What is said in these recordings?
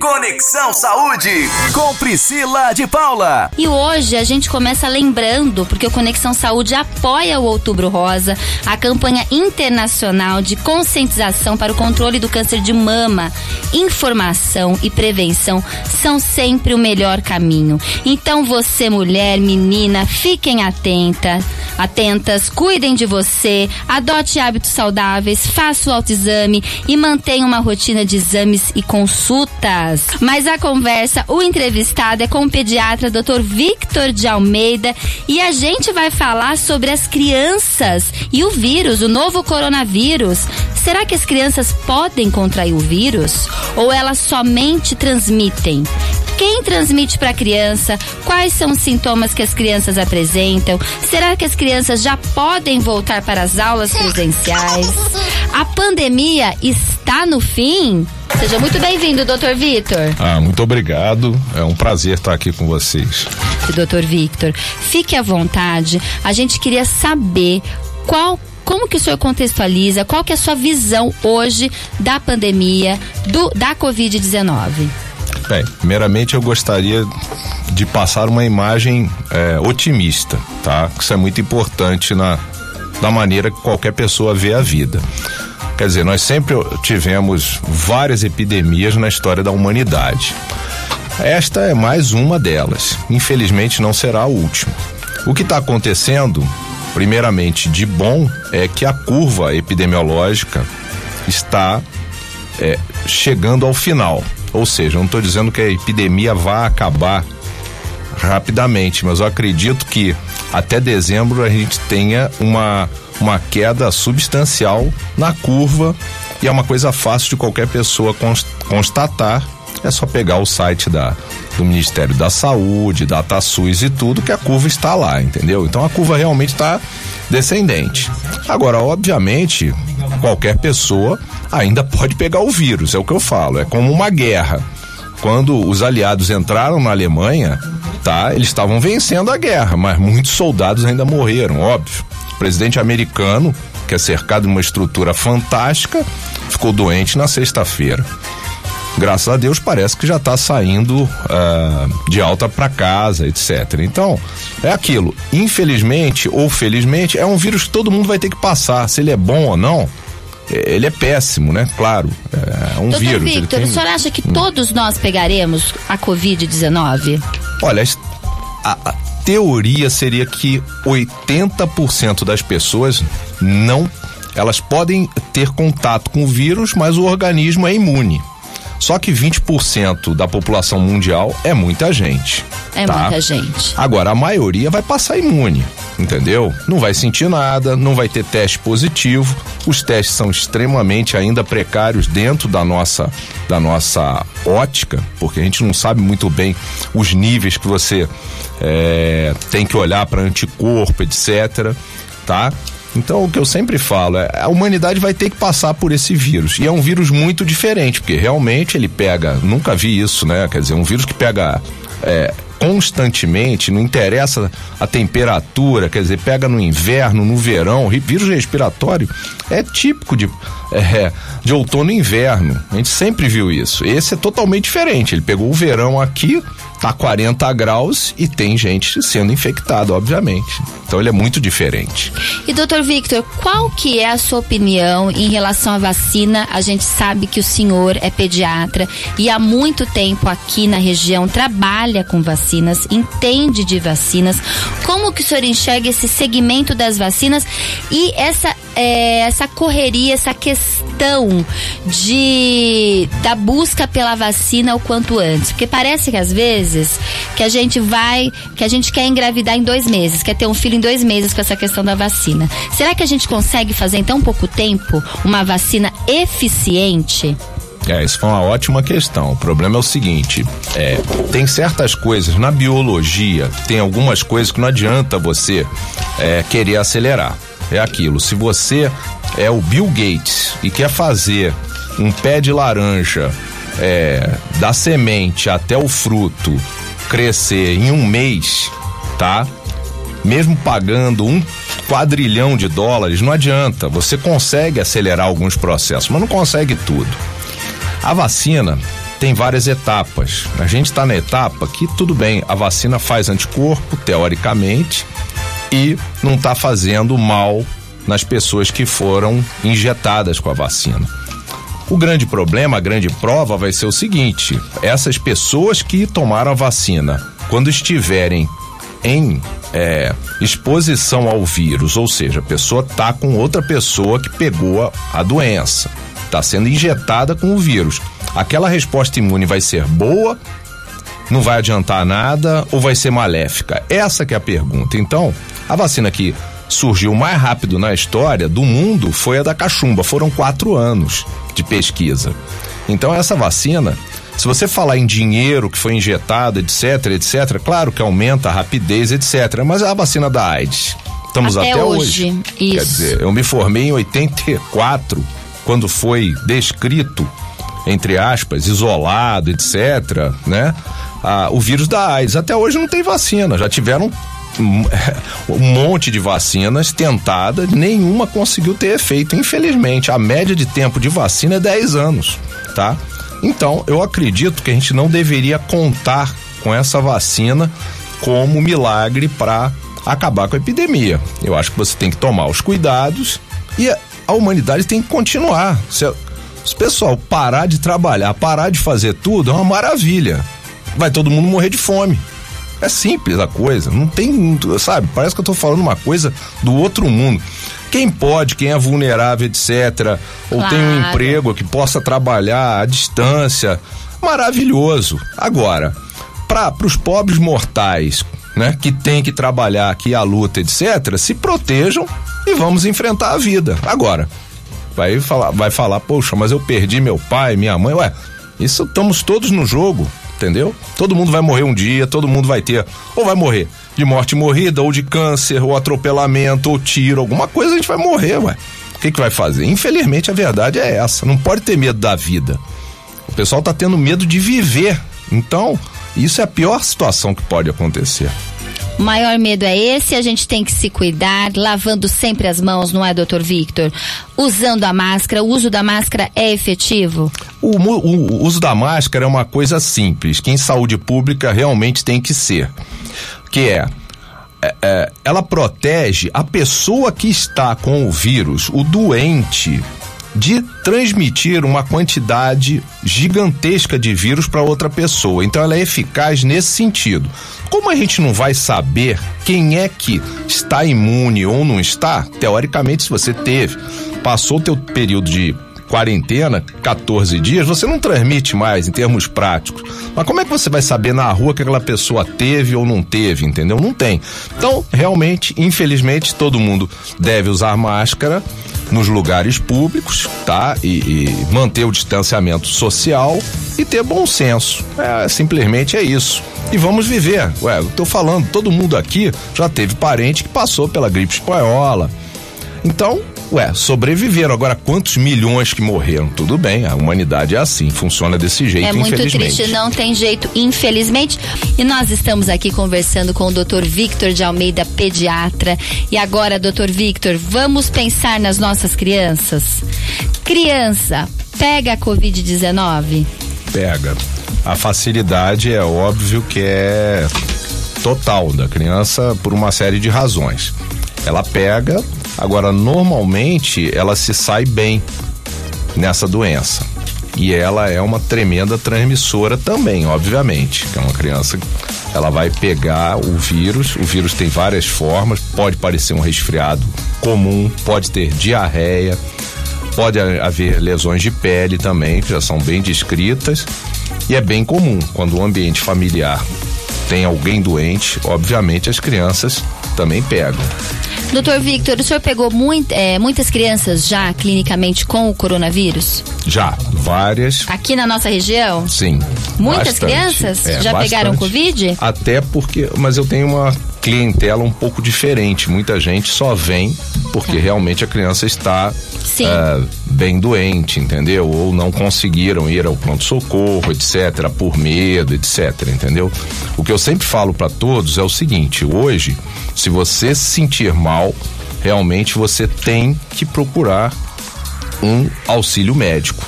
Conexão Saúde com Priscila de Paula. E hoje a gente começa lembrando, porque o Conexão Saúde apoia o Outubro Rosa, a campanha internacional de conscientização para o controle do câncer de mama. Informação e prevenção são sempre o melhor caminho. Então você, mulher, menina, fiquem atenta, atentas, cuidem de você, adote hábitos saudáveis, faça o autoexame e mantenha uma rotina de exames e consultas. Mas a conversa, o entrevistado é com o pediatra Dr. Victor de Almeida e a gente vai falar sobre as crianças e o vírus, o novo coronavírus. Será que as crianças podem contrair o vírus ou elas somente transmitem? Quem transmite para a criança? Quais são os sintomas que as crianças apresentam? Será que as crianças já podem voltar para as aulas presenciais? A pandemia está no fim? Seja muito bem-vindo, doutor Vitor. Ah, muito obrigado. É um prazer estar aqui com vocês. Doutor Victor, fique à vontade. A gente queria saber qual como que o senhor contextualiza, qual que é a sua visão hoje da pandemia, do, da Covid-19? Bem, primeiramente eu gostaria de passar uma imagem é, otimista, tá? Isso é muito importante na da maneira que qualquer pessoa vê a vida. Quer dizer, nós sempre tivemos várias epidemias na história da humanidade. Esta é mais uma delas. Infelizmente não será a última. O que está acontecendo, primeiramente de bom, é que a curva epidemiológica está é, chegando ao final. Ou seja, não estou dizendo que a epidemia vá acabar rapidamente, mas eu acredito que até dezembro a gente tenha uma, uma queda substancial na curva e é uma coisa fácil de qualquer pessoa constatar. É só pegar o site da, do Ministério da Saúde, DataSUS e tudo, que a curva está lá, entendeu? Então a curva realmente está descendente. Agora, obviamente, qualquer pessoa ainda pode pegar o vírus, é o que eu falo, é como uma guerra. Quando os aliados entraram na Alemanha, tá? Eles estavam vencendo a guerra, mas muitos soldados ainda morreram, óbvio. O presidente americano, que é cercado de uma estrutura fantástica, ficou doente na sexta-feira. Graças a Deus parece que já está saindo uh, de alta para casa, etc. Então, é aquilo. Infelizmente ou felizmente, é um vírus que todo mundo vai ter que passar. Se ele é bom ou não, ele é péssimo, né? Claro, é um Doutor vírus. Victor, tem... o senhor acha que hum. todos nós pegaremos a Covid-19? Olha, a, a teoria seria que 80% das pessoas não. Elas podem ter contato com o vírus, mas o organismo é imune. Só que 20% da população mundial é muita gente. É tá? muita gente. Agora, a maioria vai passar imune, entendeu? Não vai sentir nada, não vai ter teste positivo. Os testes são extremamente ainda precários dentro da nossa, da nossa ótica, porque a gente não sabe muito bem os níveis que você é, tem que olhar para anticorpo, etc. Tá? Então, o que eu sempre falo é a humanidade vai ter que passar por esse vírus. E é um vírus muito diferente, porque realmente ele pega. Nunca vi isso, né? Quer dizer, um vírus que pega. É, constantemente, não interessa a temperatura, quer dizer, pega no inverno, no verão, vírus respiratório é típico de, é, de outono e inverno. A gente sempre viu isso. Esse é totalmente diferente. Ele pegou o verão aqui, tá 40 graus e tem gente sendo infectada, obviamente. Então ele é muito diferente. E doutor Victor, qual que é a sua opinião em relação à vacina? A gente sabe que o senhor é pediatra e há muito tempo aqui na região trabalha com vacinas, entende de vacinas. Como que o senhor enxerga esse segmento das vacinas e essa é, essa correria, essa questão de da busca pela vacina o quanto antes? Porque parece que às vezes que a gente vai, que a gente quer engravidar em dois meses, quer ter um filho em dois meses com essa questão da vacina. Será que a gente consegue fazer em tão pouco tempo uma vacina eficiente? É, isso foi uma ótima questão. O problema é o seguinte: é, tem certas coisas na biologia, tem algumas coisas que não adianta você é, querer acelerar é aquilo. Se você é o Bill Gates e quer fazer um pé de laranja é, da semente até o fruto crescer em um mês, tá? Mesmo pagando um quadrilhão de dólares, não adianta. Você consegue acelerar alguns processos, mas não consegue tudo. A vacina, tem várias etapas. A gente está na etapa que tudo bem, a vacina faz anticorpo, teoricamente, e não está fazendo mal nas pessoas que foram injetadas com a vacina. O grande problema, a grande prova vai ser o seguinte: essas pessoas que tomaram a vacina, quando estiverem em é, exposição ao vírus, ou seja, a pessoa tá com outra pessoa que pegou a, a doença, está sendo injetada com o vírus. Aquela resposta imune vai ser boa, não vai adiantar nada ou vai ser maléfica? Essa que é a pergunta. Então, a vacina que surgiu mais rápido na história do mundo foi a da cachumba. Foram quatro anos de pesquisa. Então, essa vacina se você falar em dinheiro que foi injetado, etc, etc, claro que aumenta a rapidez, etc. Mas é a vacina da AIDS. Estamos até, até hoje. hoje. Isso. Quer dizer, eu me formei em 84, quando foi descrito, entre aspas, isolado, etc, né? Ah, o vírus da AIDS. Até hoje não tem vacina. Já tiveram um monte de vacinas tentadas, nenhuma conseguiu ter efeito. Infelizmente, a média de tempo de vacina é 10 anos, tá? Então, eu acredito que a gente não deveria contar com essa vacina como milagre para acabar com a epidemia. Eu acho que você tem que tomar os cuidados e a humanidade tem que continuar. Se, se o pessoal parar de trabalhar, parar de fazer tudo, é uma maravilha. Vai todo mundo morrer de fome. É simples a coisa, não tem, sabe? Parece que eu tô falando uma coisa do outro mundo. Quem pode, quem é vulnerável, etc., ou claro. tem um emprego que possa trabalhar à distância, maravilhoso. Agora, para os pobres mortais, né, que tem que trabalhar aqui a luta, etc., se protejam e vamos enfrentar a vida. Agora, vai falar, vai falar, poxa, mas eu perdi meu pai, minha mãe, ué, isso estamos todos no jogo, entendeu? Todo mundo vai morrer um dia, todo mundo vai ter, ou vai morrer de morte morrida, ou de câncer, ou atropelamento, ou tiro, alguma coisa a gente vai morrer, ué. O que, que vai fazer? Infelizmente a verdade é essa. Não pode ter medo da vida. O pessoal tá tendo medo de viver. Então, isso é a pior situação que pode acontecer. O maior medo é esse, a gente tem que se cuidar, lavando sempre as mãos, não é, doutor Victor? Usando a máscara, o uso da máscara é efetivo? O, o, o uso da máscara é uma coisa simples, que em saúde pública realmente tem que ser que é, é, é, ela protege a pessoa que está com o vírus, o doente, de transmitir uma quantidade gigantesca de vírus para outra pessoa. Então ela é eficaz nesse sentido. Como a gente não vai saber quem é que está imune ou não está, teoricamente se você teve, passou o teu período de quarentena, 14 dias, você não transmite mais em termos práticos. Mas como é que você vai saber na rua que aquela pessoa teve ou não teve, entendeu? Não tem. Então, realmente, infelizmente, todo mundo deve usar máscara nos lugares públicos, tá? E, e, manter o distanciamento social e ter bom senso. É, simplesmente é isso. E vamos viver. Ué, eu tô falando, todo mundo aqui já teve parente que passou pela gripe espanhola. Então, Ué, sobreviveram. Agora, quantos milhões que morreram? Tudo bem, a humanidade é assim, funciona desse jeito, é muito triste, não tem jeito, infelizmente. E nós estamos aqui conversando com o Dr. Victor de Almeida, pediatra. E agora, Dr. Victor, vamos pensar nas nossas crianças? Criança, pega a Covid-19? Pega. A facilidade é óbvio que é total da criança por uma série de razões. Ela pega Agora, normalmente, ela se sai bem nessa doença. E ela é uma tremenda transmissora também, obviamente. Que é uma criança, ela vai pegar o vírus. O vírus tem várias formas. Pode parecer um resfriado comum, pode ter diarreia, pode haver lesões de pele também, que já são bem descritas. E é bem comum quando o ambiente familiar tem alguém doente, obviamente as crianças também pegam. Doutor Victor, o senhor pegou muito, é, muitas crianças já clinicamente com o coronavírus? Já, várias. Aqui na nossa região? Sim. Muitas bastante. crianças é, já bastante. pegaram Covid? Até porque, mas eu tenho uma clientela um pouco diferente. Muita gente só vem porque tá. realmente a criança está uh, bem doente, entendeu? Ou não conseguiram ir ao pronto-socorro, etc., por medo, etc., entendeu? O que eu sempre falo para todos é o seguinte: hoje, se você se sentir mal, realmente você tem que procurar um auxílio médico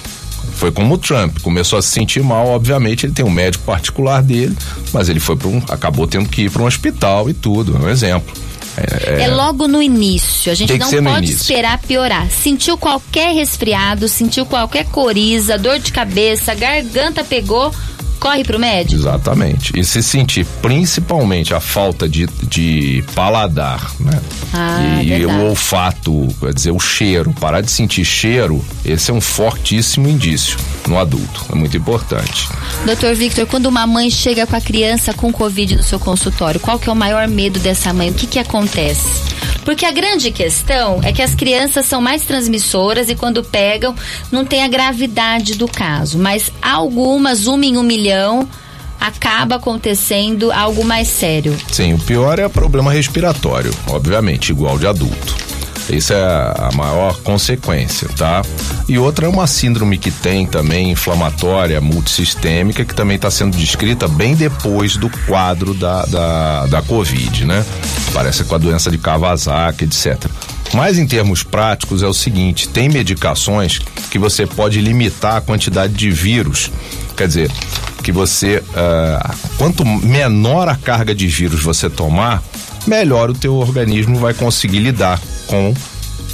Foi como o Trump, começou a se sentir mal, obviamente ele tem um médico particular dele, mas ele foi para um, acabou tendo que ir para um hospital e tudo, é um exemplo. É, é, logo no início. A gente não pode esperar piorar. Sentiu qualquer resfriado, sentiu qualquer coriza, dor de cabeça, garganta pegou, corre pro médico? Exatamente. E se sentir principalmente a falta de, de paladar, né? Ah, e, e o olfato, quer dizer, o cheiro, parar de sentir cheiro, esse é um fortíssimo indício no adulto. É muito importante. Doutor Victor, quando uma mãe chega com a criança com Covid no seu consultório, qual que é o maior medo dessa mãe? O que que acontece? Porque a grande questão é que as crianças são mais transmissoras e quando pegam, não tem a gravidade do caso. Mas algumas, uma em um milhão, acaba acontecendo algo mais sério. Sim, o pior é o problema respiratório, obviamente, igual de adulto. Isso é a maior consequência, tá? E outra é uma síndrome que tem também inflamatória multissistêmica, que também está sendo descrita bem depois do quadro da, da, da Covid, né? Parece com a doença de Kawasaki, etc. Mas em termos práticos é o seguinte: tem medicações que você pode limitar a quantidade de vírus. Quer dizer, que você. Uh, quanto menor a carga de vírus você tomar, melhor o teu organismo vai conseguir lidar com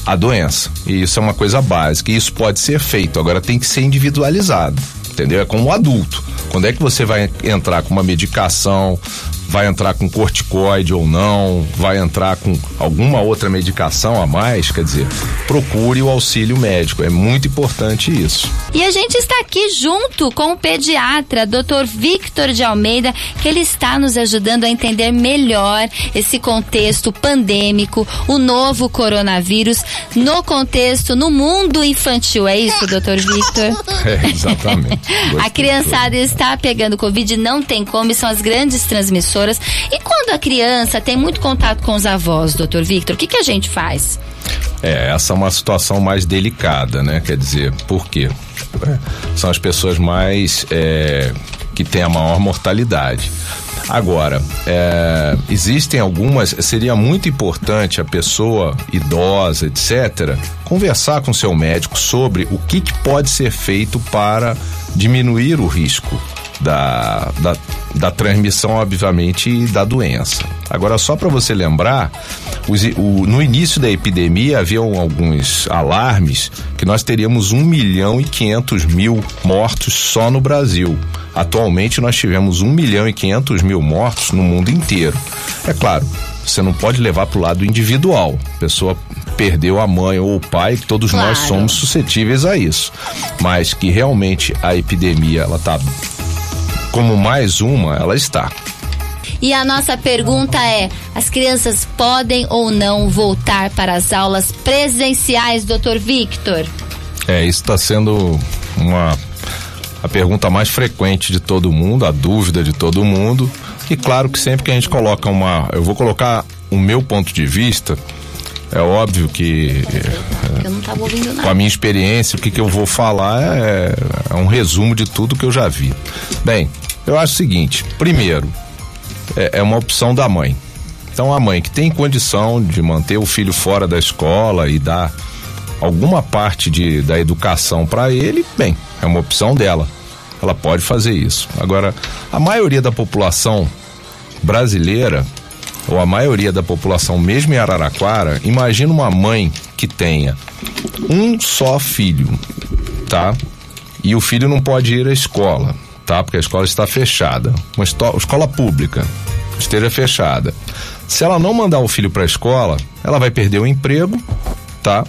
a doença. E isso é uma coisa básica. E isso pode ser feito. Agora tem que ser individualizado. Entendeu? É como o adulto. Quando é que você vai entrar com uma medicação, vai entrar com corticoide ou não, vai entrar com alguma outra medicação a mais, quer dizer, procure o auxílio médico, é muito importante isso. E a gente está aqui junto com o pediatra, Dr. Victor de Almeida, que ele está nos ajudando a entender melhor esse contexto pandêmico, o novo coronavírus, no contexto, no mundo infantil. É isso, Dr. Victor? É, exatamente. a criançada está pegando Covid, não tem como, e são as grandes transmissões professoras. E quando a criança tem muito contato com os avós, doutor Victor, o que, que a gente faz? É, essa é uma situação mais delicada, né? Quer dizer, por quê? É, são as pessoas mais é, que têm a maior mortalidade. Agora, é, existem algumas, seria muito importante a pessoa idosa, etc., conversar com seu médico sobre o que, que pode ser feito para diminuir o risco da, da, da transmissão, obviamente, da doença. Agora, só para você lembrar, os, o, no início da epidemia haviam alguns alarmes que nós teríamos 1 milhão e 500 mil mortos só no Brasil. Atualmente nós tivemos 1 milhão e 500 mil mortos no mundo inteiro. É claro, você não pode levar para o lado individual. A pessoa perdeu a mãe ou o pai, todos claro. nós somos suscetíveis a isso. Mas que realmente a epidemia ela está como mais uma, ela está. E a nossa pergunta é: as crianças podem ou não voltar para as aulas presenciais, doutor Victor? É, isso está sendo uma a pergunta mais frequente de todo mundo, a dúvida de todo mundo. E claro que sempre que a gente coloca uma. Eu vou colocar o meu ponto de vista. É óbvio que. Eu não estava ouvindo nada. Com a minha experiência, o que, que eu vou falar é, é um resumo de tudo que eu já vi. Bem, eu acho o seguinte: primeiro, é, é uma opção da mãe. Então, a mãe que tem condição de manter o filho fora da escola e dar alguma parte de, da educação para ele, bem, é uma opção dela. Ela pode fazer isso. Agora, a maioria da população brasileira, ou a maioria da população mesmo em Araraquara, imagina uma mãe que tenha um só filho, tá? E o filho não pode ir à escola tá? Porque a escola está fechada. Uma escola pública esteja fechada. Se ela não mandar o filho para a escola, ela vai perder o emprego, tá?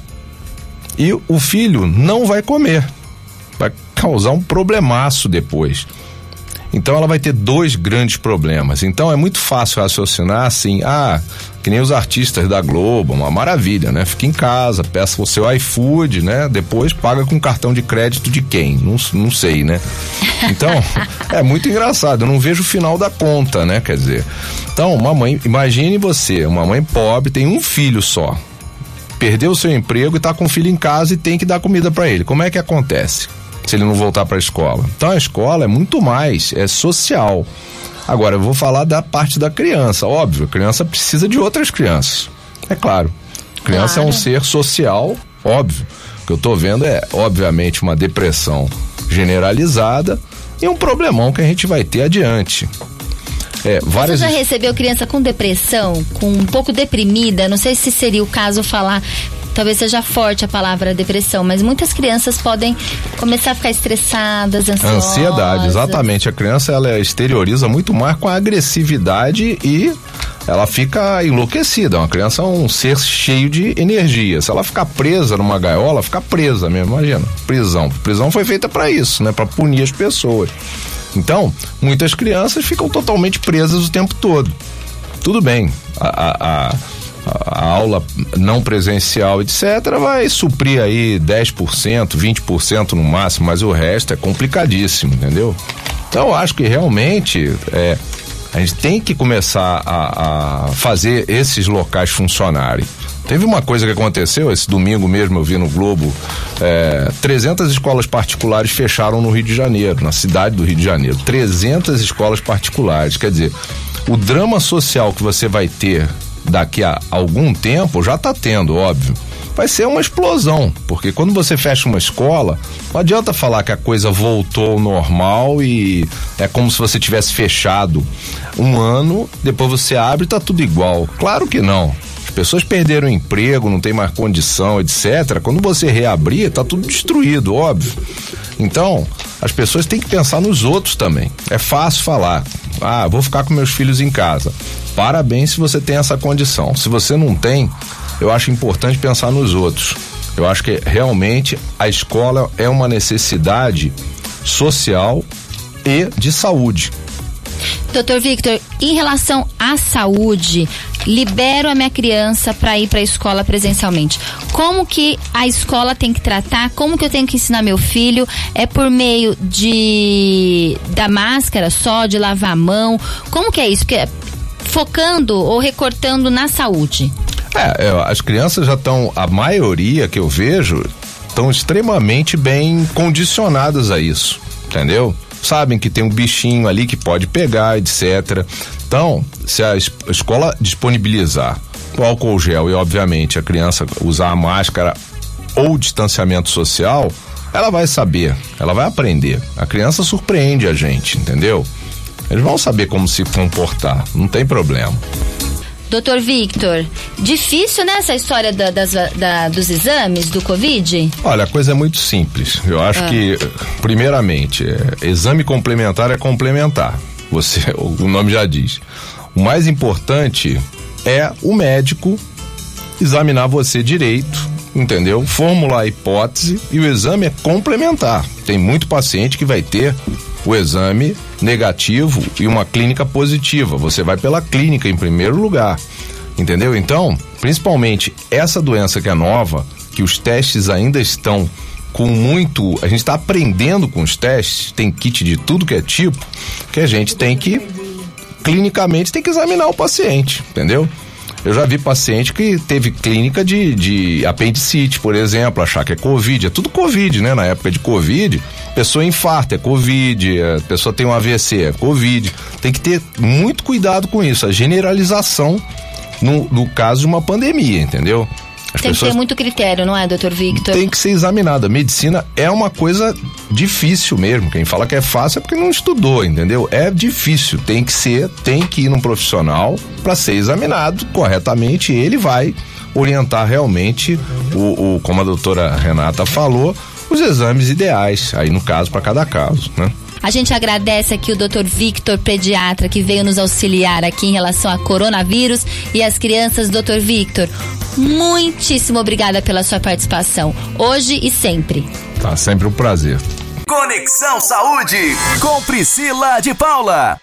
E o filho não vai comer. Vai causar um problemaço depois. Então ela vai ter dois grandes problemas. Então é muito fácil raciocinar assim, ah, que nem os artistas da Globo, uma maravilha, né? Fica em casa, peça o seu iFood, né? Depois paga com cartão de crédito de quem? Não, não sei, né? Então, é muito engraçado, eu não vejo o final da conta, né? Quer dizer, então, uma mãe, imagine você, uma mãe pobre, tem um filho só, perdeu o seu emprego e tá com o filho em casa e tem que dar comida para ele. Como é que acontece? Se ele não voltar para a escola. Então a escola é muito mais, é social. Agora, eu vou falar da parte da criança. Óbvio, a criança precisa de outras crianças. É claro. A criança claro. é um ser social, óbvio. O que eu estou vendo é, obviamente, uma depressão generalizada e um problemão que a gente vai ter adiante. É, várias... Você já recebeu criança com depressão, com um pouco deprimida? Não sei se seria o caso falar talvez seja forte a palavra depressão, mas muitas crianças podem começar a ficar estressadas, ansiosas. Ansiedade, exatamente. A criança ela exterioriza muito mais com a agressividade e ela fica enlouquecida. Uma criança é um ser cheio de energia. Se ela ficar presa numa gaiola, fica presa mesmo, imagina. Prisão. Prisão foi feita para isso, né? Para punir as pessoas. Então, muitas crianças ficam totalmente presas o tempo todo. Tudo bem. a, a, a a aula não presencial, etc., vai suprir aí 10%, 20% no máximo, mas o resto é complicadíssimo, entendeu? Então eu acho que realmente é, a gente tem que começar a, a fazer esses locais funcionarem. Teve uma coisa que aconteceu, esse domingo mesmo eu vi no Globo, é, 300 escolas particulares fecharam no Rio de Janeiro, na cidade do Rio de Janeiro. 300 escolas particulares, quer dizer, o drama social que você vai ter daqui a algum tempo, já está tendo, óbvio, vai ser uma explosão, porque quando você fecha uma escola, não adianta falar que a coisa voltou ao normal e é como se você tivesse fechado um ano, depois você abre e tá tudo igual. Claro que não. As pessoas perderam o emprego, não tem mais condição, etc. Quando você reabrir, tá tudo destruído, óbvio. Então, as pessoas têm que pensar nos outros também. É fácil falar, ah, vou ficar com meus filhos em casa. Parabéns se você tem essa condição. Se você não tem, eu acho importante pensar nos outros. Eu acho que realmente a escola é uma necessidade social e de saúde. Doutor Victor, em relação à saúde, libero a minha criança para ir para a escola presencialmente. Como que a escola tem que tratar? Como que eu tenho que ensinar meu filho? É por meio de da máscara só, de lavar a mão? Como que é isso? Porque focando ou recortando na saúde? É, é as crianças já estão, a maioria que eu vejo, estão extremamente bem condicionadas a isso, entendeu? Sabem que tem um bichinho ali que pode pegar, etc. Então, se a escola disponibilizar o álcool gel e, obviamente, a criança usar a máscara ou distanciamento social, ela vai saber, ela vai aprender. A criança surpreende a gente, entendeu? Eles vão saber como se comportar, não tem problema. Doutor Victor, difícil né essa história da, das, da, dos exames do Covid? Olha, a coisa é muito simples. Eu acho ah. que, primeiramente, é, exame complementar é complementar. Você, o nome já diz. O mais importante é o médico examinar você direito, entendeu? Formular a hipótese e o exame é complementar. Tem muito paciente que vai ter o exame negativo e uma clínica positiva. Você vai pela clínica em primeiro lugar. Entendeu? Então, principalmente essa doença que é nova, que os testes ainda estão com muito. A gente está aprendendo com os testes, tem kit de tudo que é tipo, que a gente tem que, clinicamente, tem que examinar o paciente, entendeu? Eu já vi paciente que teve clínica de, de apendicite, por exemplo, achar que é Covid. É tudo Covid, né? Na época de Covid, pessoa infarta, é Covid, a pessoa tem um AVC, é Covid. Tem que ter muito cuidado com isso, a generalização no, no caso de uma pandemia, entendeu? As tem pessoas... que ter muito critério, não é, doutor Victor? Tem que ser examinada. Medicina é uma coisa difícil mesmo. Quem fala que é fácil é porque não estudou, entendeu? É difícil. Tem que ser, tem que ir num profissional para ser examinado corretamente. E ele vai orientar realmente o, o, como a doutora Renata falou, os exames ideais, aí no caso, para cada caso, né? A gente agradece aqui o Dr. Victor, pediatra, que veio nos auxiliar aqui em relação a coronavírus e as crianças. Dr. Victor, muitíssimo obrigada pela sua participação, hoje e sempre. Tá sempre um prazer. Conexão Saúde, com Priscila de Paula.